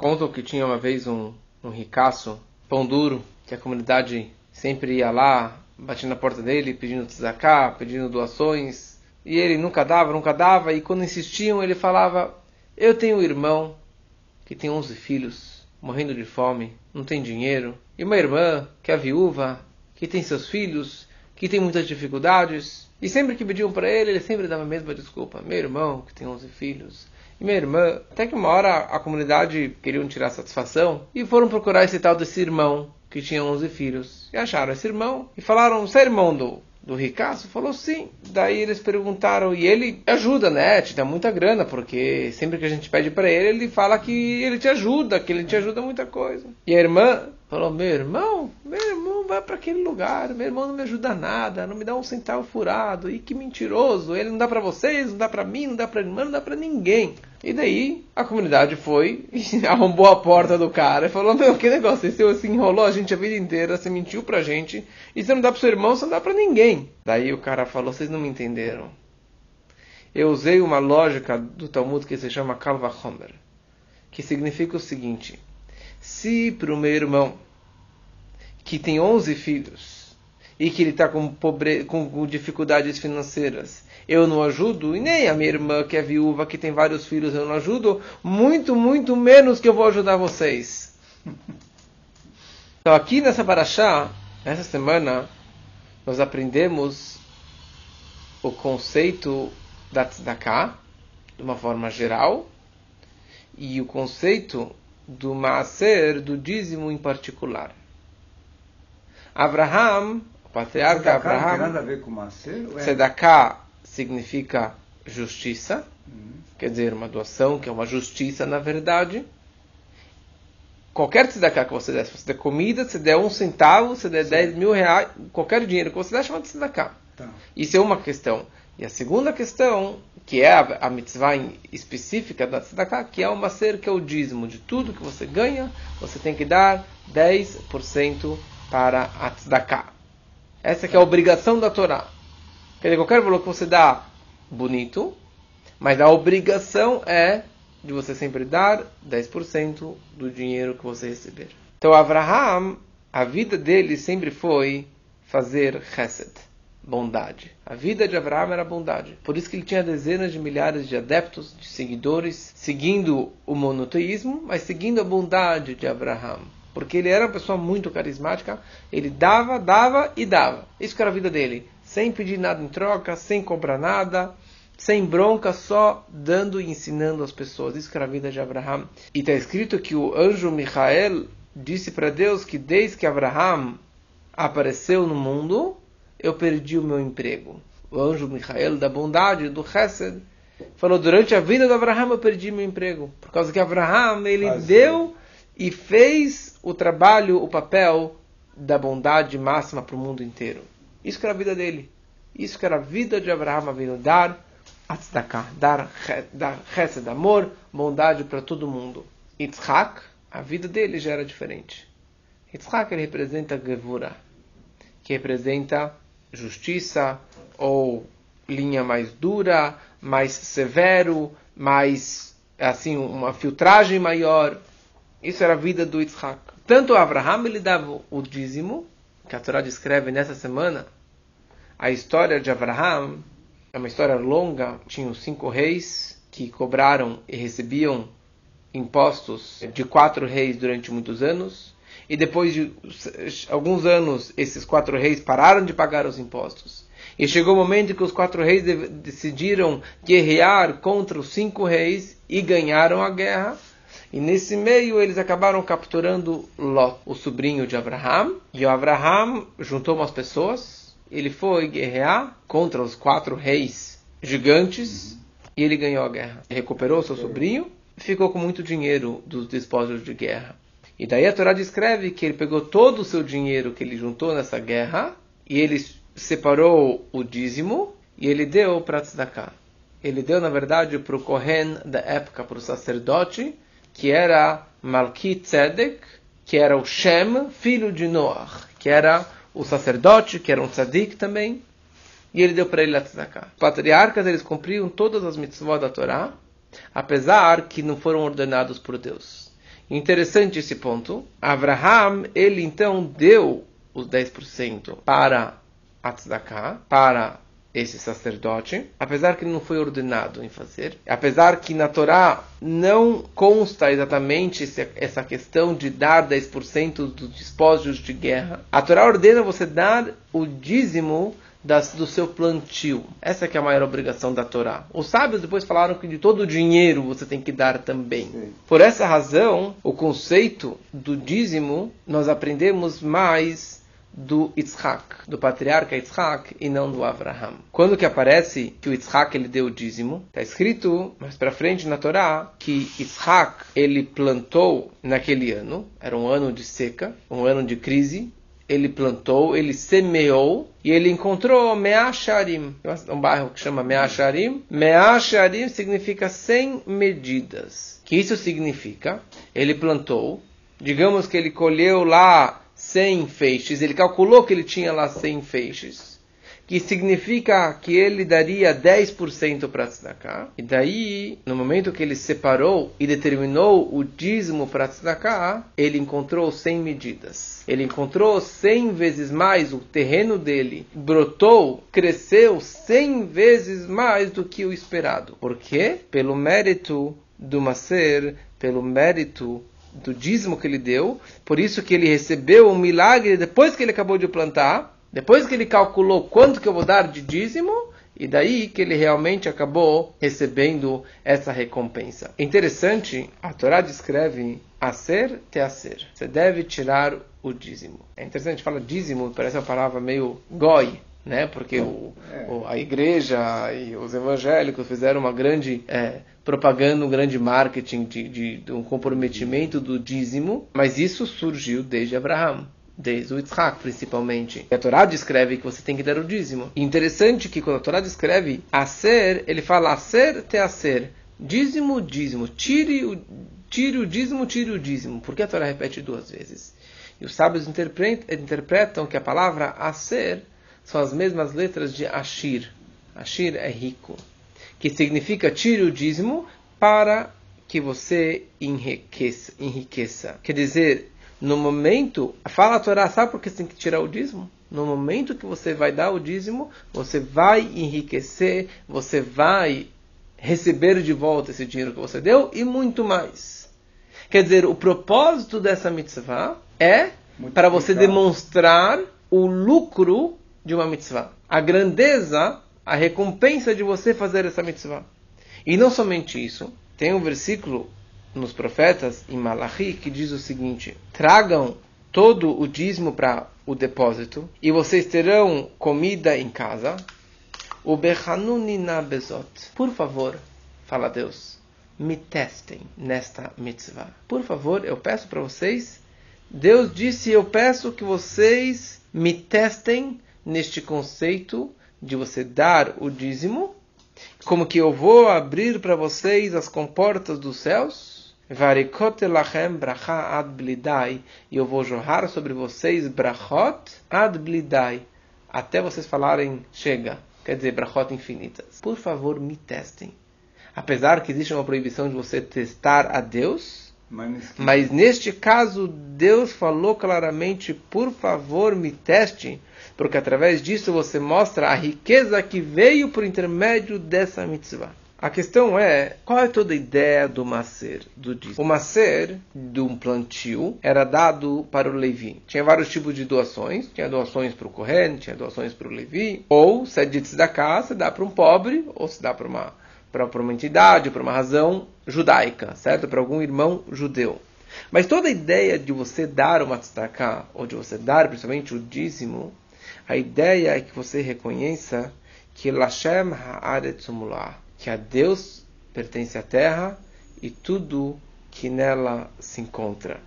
Contam que tinha uma vez um, um ricaço, pão duro, que a comunidade sempre ia lá, batia na porta dele, pedindo tzaká, pedindo doações, e ele nunca dava, nunca dava, e quando insistiam, ele falava: Eu tenho um irmão que tem 11 filhos, morrendo de fome, não tem dinheiro, e uma irmã que é viúva, que tem seus filhos, que tem muitas dificuldades, e sempre que pediam para ele, ele sempre dava a mesma desculpa: Meu irmão que tem 11 filhos, e minha irmã, até que uma hora a comunidade queriam tirar satisfação e foram procurar esse tal desse irmão que tinha 11 filhos. E acharam esse irmão e falaram: Você é irmão do, do ricaço? Falou sim. Daí eles perguntaram, e ele ajuda, né? Te dá muita grana, porque sempre que a gente pede para ele, ele fala que ele te ajuda, que ele te ajuda muita coisa. E a irmã falou: Meu irmão, meu irmão vai para aquele lugar, meu irmão não me ajuda nada, não me dá um centavo furado, e que mentiroso, ele não dá para vocês, não dá para mim, não dá para irmã, não dá para ninguém. E daí a comunidade foi arrombou a porta do cara e falou: Meu, que negócio, você se enrolou a gente a vida inteira, você mentiu pra gente, e você não dá pro seu irmão, você não dá pra ninguém. Daí o cara falou: Vocês não me entenderam. Eu usei uma lógica do Talmud que se chama Kalva Homer, que significa o seguinte: se para o meu irmão, que tem 11 filhos, e que ele está com, com dificuldades financeiras, eu não ajudo, e nem a minha irmã, que é viúva, que tem vários filhos, eu não ajudo, muito, muito menos que eu vou ajudar vocês. Então, aqui nessa Barachá, essa semana, nós aprendemos o conceito da tzedakah, de uma forma geral, e o conceito do maaser, do dízimo em particular. Abraham, o patriarca Abraham, não tem nada a ver com? É? Tzedakah significa justiça, uhum. quer dizer, uma doação, que é uma justiça na verdade. Qualquer tzedakah que você der, se você der comida, se der um centavo, se der 10 mil reais, qualquer dinheiro que você der, chama de tzedakah. Tá. Isso é uma questão. E a segunda questão, que é a, a mitzvah específica da tzedakah, que é uma ser que é o dízimo de tudo que você ganha, você tem que dar 10% para a tzedakah. Essa que é a obrigação da Torá. Quer dizer, qualquer valor que você dá, bonito, mas a obrigação é de você sempre dar 10% do dinheiro que você receber. Então, Abraham, a vida dele sempre foi fazer chesed, bondade. A vida de Abraham era bondade. Por isso que ele tinha dezenas de milhares de adeptos, de seguidores, seguindo o monoteísmo, mas seguindo a bondade de Abraham. Porque ele era uma pessoa muito carismática, ele dava, dava e dava. Isso era a vida dele sem pedir nada em troca, sem cobrar nada, sem bronca, só dando e ensinando as pessoas. Isso era a vida de Abraham. E está escrito que o anjo Michael disse para Deus que desde que Abraham apareceu no mundo, eu perdi o meu emprego. O anjo Michael da bondade, do Chesed, falou, durante a vida de Abraham eu perdi meu emprego. Por causa que Abraham, ele deu e fez o trabalho, o papel da bondade máxima para o mundo inteiro. Isso que era a vida dele. Isso que era a vida de Abraão vindo dar tzedakah, dar, dar chesed, amor, bondade para todo mundo. Yitzhak, a vida dele já era diferente. Yitzhak ele representa Gevura, que representa justiça ou linha mais dura, mais severo, mais assim uma filtragem maior. Isso era a vida do Yitzhak. Tanto Abraham ele dava o dízimo que a Torá descreve nessa semana, a história de Abraham é uma história longa. Tinham cinco reis que cobraram e recebiam impostos de quatro reis durante muitos anos. E depois de alguns anos, esses quatro reis pararam de pagar os impostos. E chegou o momento que os quatro reis decidiram guerrear contra os cinco reis e ganharam a guerra. E nesse meio eles acabaram capturando Lot, o sobrinho de Abraham. E o Abraham juntou umas pessoas. Ele foi guerrear contra os quatro reis gigantes e ele ganhou a guerra. Recuperou seu sobrinho e ficou com muito dinheiro dos despojos de guerra. E daí a Torá descreve que ele pegou todo o seu dinheiro que ele juntou nessa guerra e ele separou o dízimo e ele deu para Tzedakah. Ele deu, na verdade, para o Kohen da época, para o sacerdote, que era Malki Tzedek, que era o Shem, filho de Noach, que era o sacerdote, que era um tzadik também, e ele deu para ele a tzedakah. Os patriarcas, eles cumpriam todas as mitzvot da Torá, apesar que não foram ordenados por Deus. Interessante esse ponto. Abraham, ele então deu os 10% para a tzedakah, para esse sacerdote, apesar que ele não foi ordenado em fazer, apesar que na Torá não consta exatamente essa questão de dar 10% dos despojos de guerra, a Torá ordena você dar o dízimo das, do seu plantio. Essa é, é a maior obrigação da Torá. Os sábios depois falaram que de todo o dinheiro você tem que dar também. Sim. Por essa razão, o conceito do dízimo nós aprendemos mais do Yitzhak, do patriarca Yitzhak e não do Abraham. Quando que aparece que o Yitzhak ele deu o dízimo? Está escrito mais para frente na Torá que Yitzhak ele plantou naquele ano, era um ano de seca, um ano de crise, ele plantou, ele semeou e ele encontrou Meacharim, um bairro que chama Meacharim. Meacharim significa 100 medidas. que isso significa? Ele plantou, digamos que ele colheu lá 100 feixes, ele calculou que ele tinha lá 100 feixes, que significa que ele daria 10% para Tzedakah, e daí, no momento que ele separou e determinou o dízimo para Tzedakah, ele encontrou 100 medidas. Ele encontrou 100 vezes mais o terreno dele, brotou, cresceu 100 vezes mais do que o esperado. Por quê? Pelo mérito do Maser, pelo mérito do dízimo que ele deu, por isso que ele recebeu um milagre depois que ele acabou de plantar, depois que ele calculou quanto que eu vou dar de dízimo, e daí que ele realmente acabou recebendo essa recompensa. Interessante, a Torá descreve a ser te a ser. Você deve tirar o dízimo. É interessante, fala dízimo, parece uma palavra meio goi, né? Porque o, o, a igreja e os evangélicos fizeram uma grande é, propaganda, um grande marketing de, de, de, um comprometimento do dízimo, mas isso surgiu desde Abraão. Desde o Yitzhak, principalmente. A Torá descreve que você tem que dar o dízimo. E interessante que quando a Torá descreve a ser, ele fala a ser te a ser. Dízimo, dízimo. Tire o, tire o dízimo, tire o dízimo. Por que a Torá repete duas vezes? E os sábios interpretam que a palavra a ser são as mesmas letras de Ashir. Ashir é rico, que significa tire o dízimo para que você enriqueça. enriqueça. Quer dizer, no momento, fala a Torá, sabe por que você tem que tirar o dízimo? No momento que você vai dar o dízimo, você vai enriquecer, você vai receber de volta esse dinheiro que você deu e muito mais. Quer dizer, o propósito dessa mitzvah é para você demonstrar o lucro de uma mitzvah. A grandeza, a recompensa de você fazer essa mitzvah. E não somente isso, tem um versículo nos profetas, em Malachi, que diz o seguinte: tragam todo o dízimo para o depósito e vocês terão comida em casa. O Bechanunina Bezot. Por favor, fala Deus, me testem nesta mitzvah. Por favor, eu peço para vocês. Deus disse: Eu peço que vocês me testem neste conceito de você dar o dízimo, como que eu vou abrir para vocês as comportas dos céus, e eu vou jorrar sobre vocês brachot ad blidai, até vocês falarem chega, quer dizer brachot infinitas. Por favor, me testem. Apesar que existe uma proibição de você testar a Deus, mas neste caso Deus falou claramente: por favor, me teste porque através disso você mostra a riqueza que veio por intermédio dessa mitzvah. A questão é, qual é toda a ideia do macer, do dízimo? O macer, de um plantio, era dado para o Levi. Tinha vários tipos de doações. Tinha doações para o Kohen, tinha doações para o Levi. Ou, se é de casa, se dá para um pobre, ou se dá para uma, para uma entidade, para uma razão judaica, certo? Para algum irmão judeu. Mas toda a ideia de você dar uma tzedakah, ou de você dar principalmente o dízimo, a ideia é que você reconheça que Lashem Haaretzumulah, que a Deus pertence a terra e tudo que nela se encontra.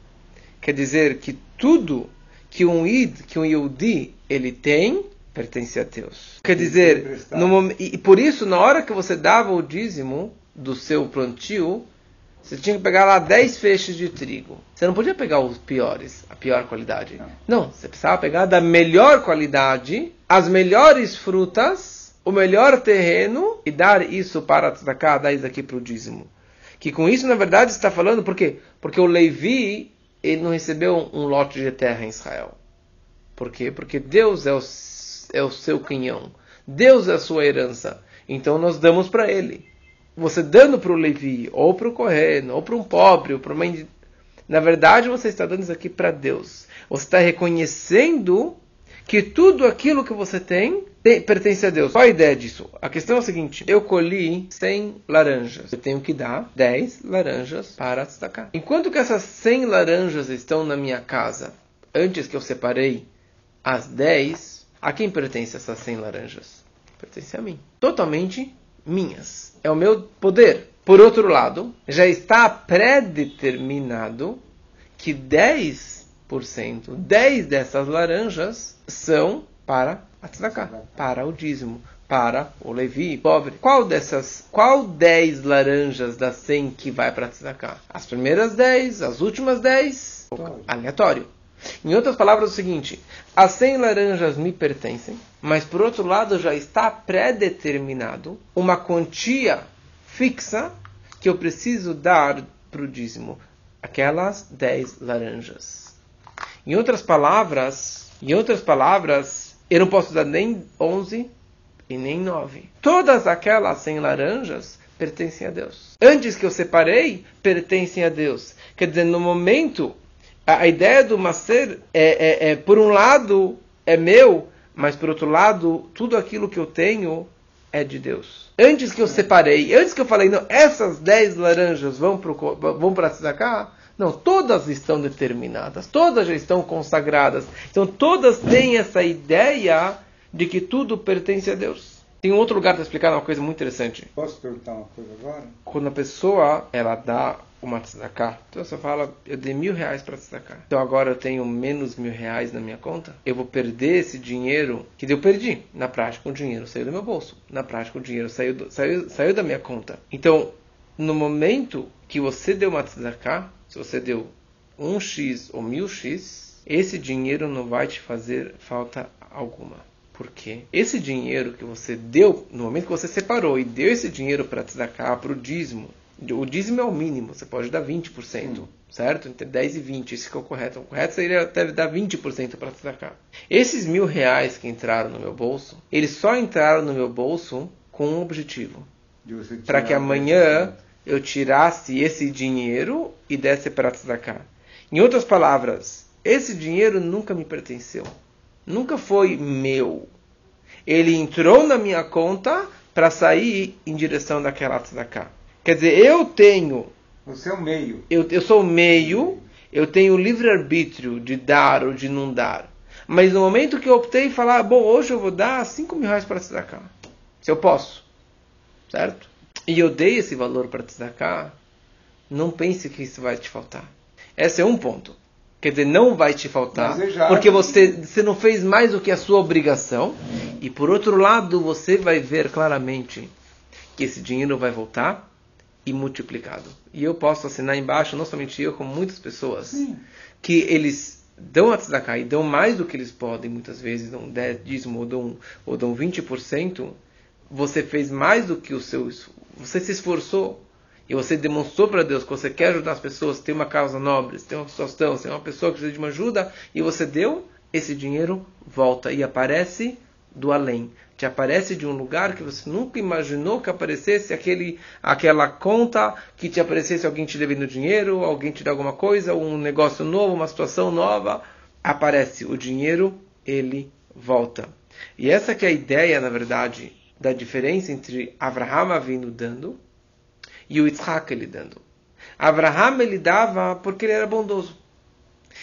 Quer dizer que tudo que um id, que um yudi, ele tem, pertence a Deus. Quer dizer, no, e por isso, na hora que você dava o dízimo do seu plantio, você tinha que pegar lá 10 feixes de trigo. Você não podia pegar os piores, a pior qualidade. Não, você precisava pegar da melhor qualidade, as melhores frutas, o melhor terreno e dar isso para tzedakah, dar isso aqui para o dízimo. Que com isso, na verdade, está falando, por quê? Porque o Levi, ele não recebeu um lote de terra em Israel. Por quê? Porque Deus é o, é o seu quinhão. Deus é a sua herança. Então nós damos para ele. Você dando para o Levi, ou para o Corren, ou para um pobre, ou para uma. Na verdade, você está dando isso aqui para Deus. Você está reconhecendo que tudo aquilo que você tem, tem, pertence a Deus. Qual a ideia disso? A questão é a seguinte: eu colhi 100 laranjas. Eu tenho que dar 10 laranjas para destacar. Enquanto que essas 100 laranjas estão na minha casa, antes que eu separei as 10, a quem pertence essas 100 laranjas? Pertence a mim. Totalmente minhas. É o meu poder. Por outro lado, já está pré-determinado que 10 10 dessas laranjas são para a tzedakah, para o dízimo, para o Levi, pobre. Qual dessas, qual 10 laranjas das 100 que vai para a tzedakah? As primeiras 10, as últimas 10? Aleatório. Em outras palavras, é o seguinte: as 100 laranjas me pertencem, mas por outro lado já está pré-determinado uma quantia fixa que eu preciso dar para o dízimo. Aquelas 10 laranjas. Em outras palavras, em outras palavras, eu não posso dar nem 11 e nem 9. Todas aquelas 100 laranjas pertencem a Deus. Antes que eu separei, pertencem a Deus. Quer dizer, no momento, a, a ideia do macer é, é, é, por um lado, é meu, mas por outro lado, tudo aquilo que eu tenho é de Deus. Antes que eu separei, antes que eu falei, não, essas 10 laranjas vão para vão cá, não, todas estão determinadas, todas já estão consagradas. Então todas têm essa ideia de que tudo pertence a Deus. Tem um outro lugar para explicar uma coisa muito interessante. Posso perguntar uma coisa agora? Quando a pessoa ela dá uma tzedakah, então você fala, eu dei mil reais para tzedakah, então agora eu tenho menos mil reais na minha conta, eu vou perder esse dinheiro que eu perdi. Na prática, o dinheiro saiu do meu bolso. Na prática, o dinheiro saiu, do, saiu, saiu da minha conta. Então, no momento que você deu uma tzedakah, se você deu um X ou mil X, esse dinheiro não vai te fazer falta alguma. Por quê? Esse dinheiro que você deu, no momento que você separou e deu esse dinheiro para tzedakah, para o dízimo, o dízimo é o mínimo, você pode dar 20%, hum. certo? Entre 10 e 20, esse que é o correto. O correto seria até dar 20% para tzedakah. Esses mil reais que entraram no meu bolso, eles só entraram no meu bolso com um objetivo. Para que amanhã eu tirasse esse dinheiro e desse para cá. Em outras palavras, esse dinheiro nunca me pertenceu. Nunca foi meu. Ele entrou na minha conta para sair em direção daquela tzedakah. Quer dizer, eu tenho... Você é o meio. Eu, eu sou o meio, eu tenho o livre-arbítrio de dar ou de não dar. Mas no momento que eu optei falar, bom, hoje eu vou dar 5 mil reais para tzedakah. Se eu posso. Certo? e eu dei esse valor para tzedakah, não pense que isso vai te faltar. Esse é um ponto. Quer dizer, não vai te faltar, porque você, você não fez mais do que a sua obrigação. E por outro lado, você vai ver claramente que esse dinheiro vai voltar e multiplicado. E eu posso assinar embaixo, não somente eu, como muitas pessoas, Sim. que eles dão a tzedakah e dão mais do que eles podem, muitas vezes, dão 10 dízimo ou dão, ou dão 20%, você fez mais do que o seu você se esforçou e você demonstrou para Deus que você quer ajudar as pessoas, tem uma causa nobre, tem uma situação, tem uma pessoa que precisa de uma ajuda e você deu, esse dinheiro volta e aparece do além. Te aparece de um lugar que você nunca imaginou que aparecesse aquele, aquela conta, que te aparecesse alguém te devendo dinheiro, alguém te dá alguma coisa, um negócio novo, uma situação nova. Aparece o dinheiro, ele volta. E essa que é a ideia, na verdade, da diferença entre Abraham vindo dando e o Yitzhak ele dando. Abraham ele dava porque ele era bondoso.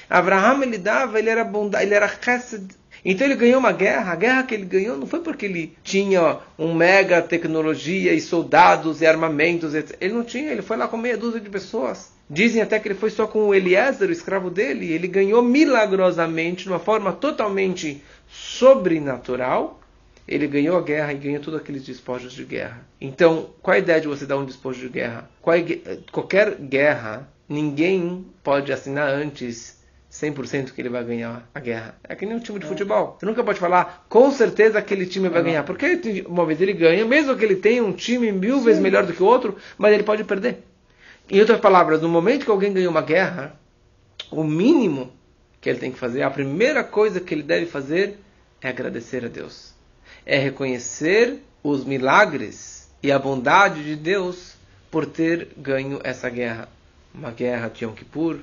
Abraham ele dava, ele era bondade, ele era chesed. Então ele ganhou uma guerra. A guerra que ele ganhou não foi porque ele tinha um mega tecnologia e soldados e armamentos. Etc. Ele não tinha, ele foi lá com meia dúzia de pessoas. Dizem até que ele foi só com o Eliezer, o escravo dele. Ele ganhou milagrosamente, de uma forma totalmente sobrenatural, ele ganhou a guerra e ganhou todos aqueles despojos de guerra. Então, qual a ideia de você dar um despojo de guerra? É, qualquer guerra, ninguém pode assinar antes 100% que ele vai ganhar a guerra. É que nem um time de futebol. Você nunca pode falar, com certeza aquele time vai ganhar. Porque uma vez ele ganha, mesmo que ele tenha um time mil Sim. vezes melhor do que o outro, mas ele pode perder. Em outras palavras, no momento que alguém ganhou uma guerra, o mínimo que ele tem que fazer, a primeira coisa que ele deve fazer é agradecer a Deus. É reconhecer os milagres e a bondade de Deus por ter ganho essa guerra. Uma guerra de Yom Kippur,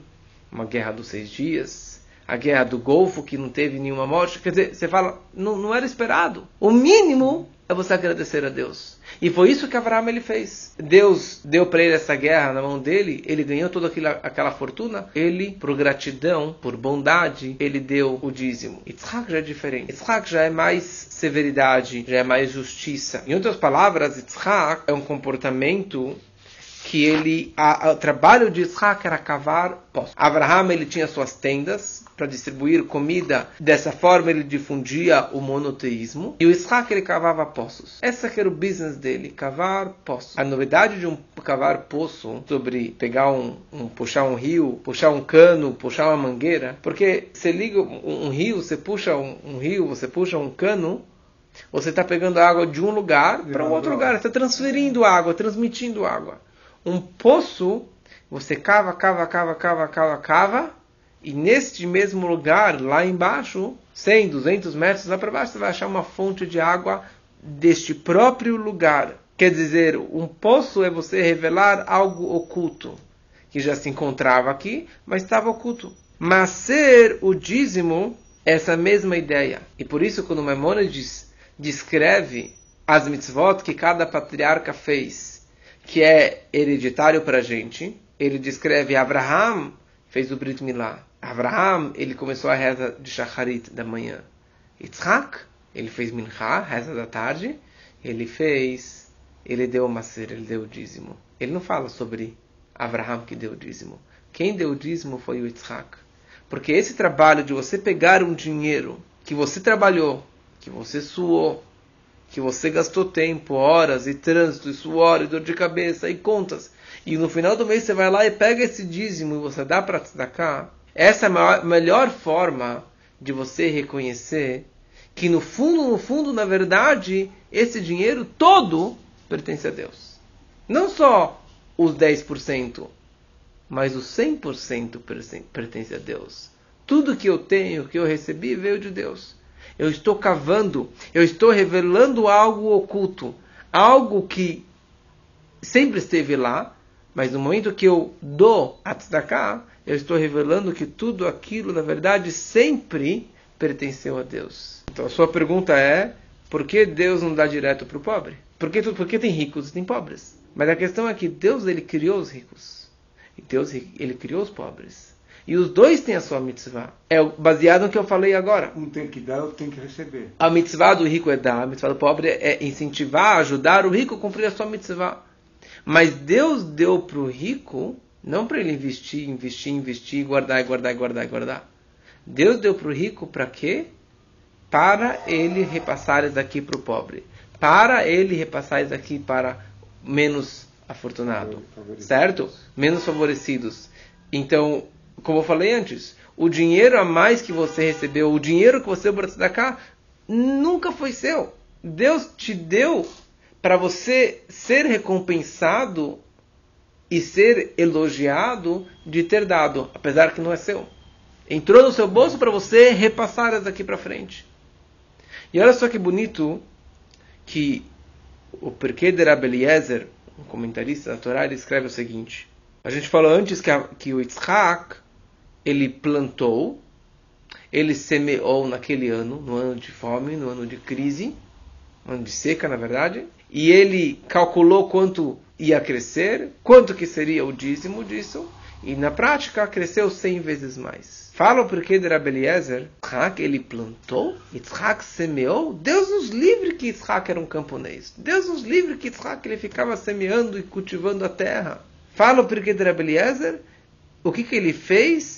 uma guerra dos seis dias, a guerra do Golfo, que não teve nenhuma morte. Quer dizer, você fala, não, não era esperado. O mínimo é você agradecer a Deus. E foi isso que Abraão ele fez. Deus deu para ele essa guerra na mão dele, ele ganhou toda aquela, aquela fortuna. Ele, por gratidão, por bondade, ele deu o dízimo. Yitzhak já é diferente. Yitzhak já é mais severidade, já é mais justiça. Em outras palavras, Yitzhak é um comportamento que ele, a, a, o trabalho de Isaac era cavar poços. Abraham ele tinha suas tendas para distribuir comida. Dessa forma ele difundia o monoteísmo. E o Isaac ele cavava poços. Essa que era o business dele, cavar poços. A novidade de um cavar poço sobre pegar um, um puxar um rio, puxar um cano, puxar uma mangueira, porque você liga um, um rio, você puxa um, um rio, você puxa um cano, você está pegando água de um lugar para um outro lugar, está transferindo água, transmitindo água um poço, você cava, cava, cava, cava, cava, cava, e neste mesmo lugar, lá embaixo, 100, 200 metros lá para baixo, você vai achar uma fonte de água deste próprio lugar. Quer dizer, um poço é você revelar algo oculto, que já se encontrava aqui, mas estava oculto. Mas ser o dízimo, essa mesma ideia. E por isso, quando Maimonides descreve as mitzvot que cada patriarca fez, que é hereditário para a gente. Ele descreve Abraham fez o Brit Milá. Abraham, ele começou a reza de Shacharit da manhã. Yitzhak, ele fez Mincha, reza da tarde. Ele fez, ele deu o macer, ele deu o dízimo. Ele não fala sobre Abraham que deu o dízimo. Quem deu o dízimo foi o Yitzhak. Porque esse trabalho de você pegar um dinheiro que você trabalhou, que você suou, que você gastou tempo, horas e trânsito, e suor, e dor de cabeça, e contas, e no final do mês você vai lá e pega esse dízimo e você dá para cá, essa é a melhor forma de você reconhecer que no fundo, no fundo, na verdade, esse dinheiro todo pertence a Deus. Não só os 10%, mas os 100% pertence a Deus. Tudo que eu tenho, que eu recebi, veio de Deus eu estou cavando, eu estou revelando algo oculto, algo que sempre esteve lá, mas no momento que eu dou a tzedakah, eu estou revelando que tudo aquilo, na verdade, sempre pertenceu a Deus. Então a sua pergunta é, por que Deus não dá direto para o pobre? Por que, por que tem ricos e tem pobres? Mas a questão é que Deus ele criou os ricos. E Deus ele criou os pobres. E os dois têm a sua mitzvah. É baseado no que eu falei agora. Um tem que dar, outro tem que receber. A mitzvah do rico é dar, a mitzvah do pobre é incentivar, ajudar o rico a cumprir a sua mitzvah. Mas Deus deu para o rico, não para ele investir, investir, investir, guardar, guardar, guardar, guardar. Deus deu para o rico para quê? Para ele repassar isso daqui para o pobre. Para ele repassar isso daqui para menos afortunado. Certo? Menos favorecidos. Então, como eu falei antes, o dinheiro a mais que você recebeu, o dinheiro que você para cá, nunca foi seu. Deus te deu para você ser recompensado e ser elogiado de ter dado, apesar que não é seu. Entrou no seu bolso para você repassar daqui para frente. E olha só que bonito que o porquê de Rabeliezer, um comentarista da Torá, ele escreve o seguinte. A gente falou antes que, a, que o Yitzhak, ele plantou, ele semeou naquele ano, no ano de fome, no ano de crise, no ano de seca, na verdade, e ele calculou quanto ia crescer, quanto que seria o dízimo disso, e na prática cresceu 100 vezes mais. Fala o porquê de Rabeliezer, Yitzhak ele plantou, Yitzhak semeou, Deus nos livre que Yitzhak era um camponês, Deus nos livre que Yitzhak ele ficava semeando e cultivando a terra. Fala o porquê de Rabeliezer, o que, que ele fez?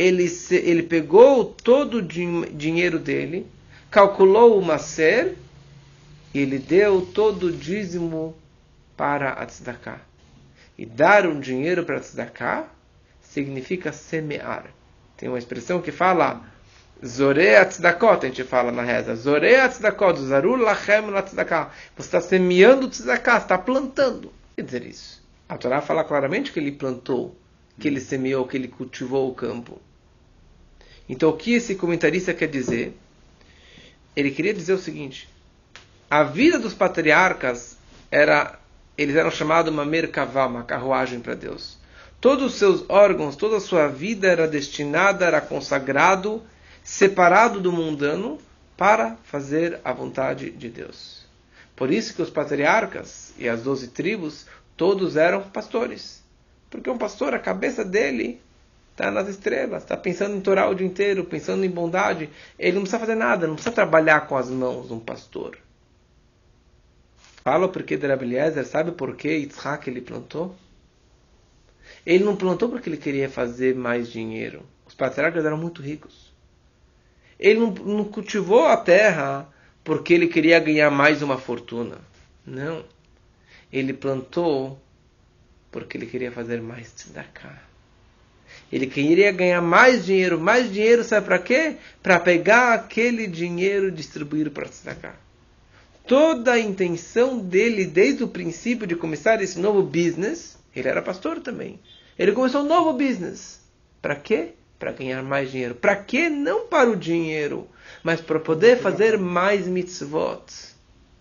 Ele, se, ele pegou todo o din dinheiro dele, calculou o macer, e ele deu todo o dízimo para a tzedakah. E dar um dinheiro para a tzedakah significa semear. Tem uma expressão que fala Zore tzedakot, a gente fala na reza. Zore tzedakot, zarul lachem la tzedakah. Você está semeando tzedakah, está plantando. Quer dizer isso. A Torá fala claramente que ele plantou, que ele semeou, que ele cultivou o campo. Então, o que esse comentarista quer dizer? Ele queria dizer o seguinte: a vida dos patriarcas era, eles eram chamados uma merkavá, uma carruagem para Deus. Todos os seus órgãos, toda a sua vida era destinada, era consagrado, separado do mundano, para fazer a vontade de Deus. Por isso que os patriarcas e as doze tribos, todos eram pastores. Porque um pastor, a cabeça dele está nas estrelas, está pensando em Torá o dia inteiro, pensando em bondade. Ele não precisa fazer nada, não precisa trabalhar com as mãos, um pastor. Fala porque de Rabeliezer, sabe por que Yitzhak ele plantou? Ele não plantou porque ele queria fazer mais dinheiro. Os patriarcas eram muito ricos. Ele não, não cultivou a terra porque ele queria ganhar mais uma fortuna. Não. Ele plantou porque ele queria fazer mais tzedakah. Ele queria ganhar mais dinheiro. Mais dinheiro, sabe para quê? Para pegar aquele dinheiro e distribuir para tzedakah. Toda a intenção dele, desde o princípio de começar esse novo business, ele era pastor também. Ele começou um novo business. Para quê? Para ganhar mais dinheiro. Para quê? Não para o dinheiro, mas para poder fazer mais mitzvot.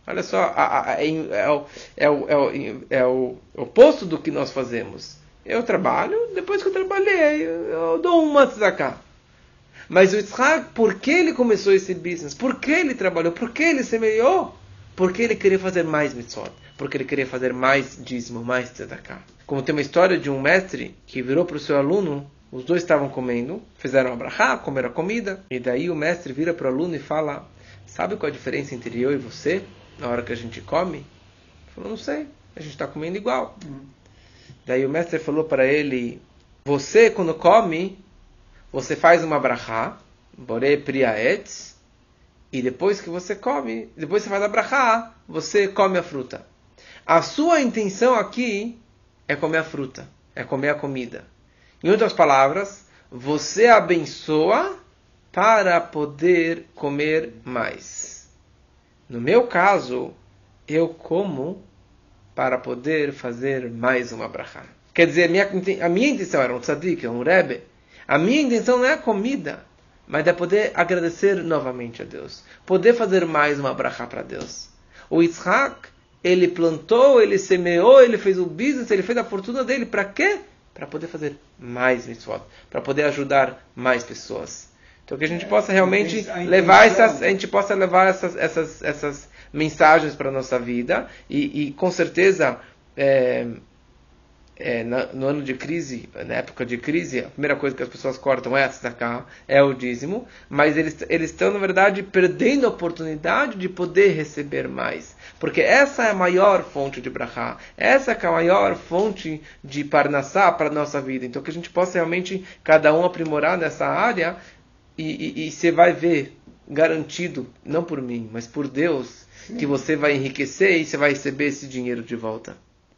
Olha só, é, é, o, é, o, é o oposto do que nós fazemos. Eu trabalho, depois que eu trabalhei, eu dou uma tzedakah. Mas o Yitzhak, por que ele começou esse business? Por que ele trabalhou? Por que ele semeou? Porque ele queria fazer mais mitzvot. Porque ele queria fazer mais dízimo, mais tzedakah. Como tem uma história de um mestre que virou para o seu aluno, os dois estavam comendo, fizeram a brachá, comeram a comida, e daí o mestre vira para o aluno e fala, sabe qual a diferença entre eu e você na hora que a gente come? Ele falou, não sei, a gente está comendo igual. Uhum. Daí o mestre falou para ele, você quando come, você faz uma brachá, bore priaetz, e depois que você come, depois você faz a brachá, você come a fruta. A sua intenção aqui é comer a fruta, é comer a comida. Em outras palavras, você abençoa para poder comer mais. No meu caso, eu como para poder fazer mais uma brachá. Quer dizer, a minha, a minha intenção era um tzadik, um rebe. A minha intenção não é a comida mas é poder agradecer novamente a Deus, poder fazer mais uma brachá para Deus. O Yitzhak, ele plantou, ele semeou, ele fez o business, ele fez a fortuna dele, para quê? Para poder fazer mais mitzvot, para poder ajudar mais pessoas. Então que a gente é, possa realmente levar essas, a gente possa levar essas, essas, essas mensagens para a nossa vida e, e com certeza é, é, no ano de crise, na época de crise, a primeira coisa que as pessoas cortam é a é o dízimo, mas eles, eles estão, na verdade, perdendo a oportunidade de poder receber mais. Porque essa é a maior fonte de brachá, essa é a maior fonte de parnassá para a nossa vida. Então, que a gente possa realmente, cada um aprimorar nessa área, e, e, você vai ver, garantido, não por mim, mas por Deus. Que você vai enriquecer e você vai receber esse dinheiro de volta.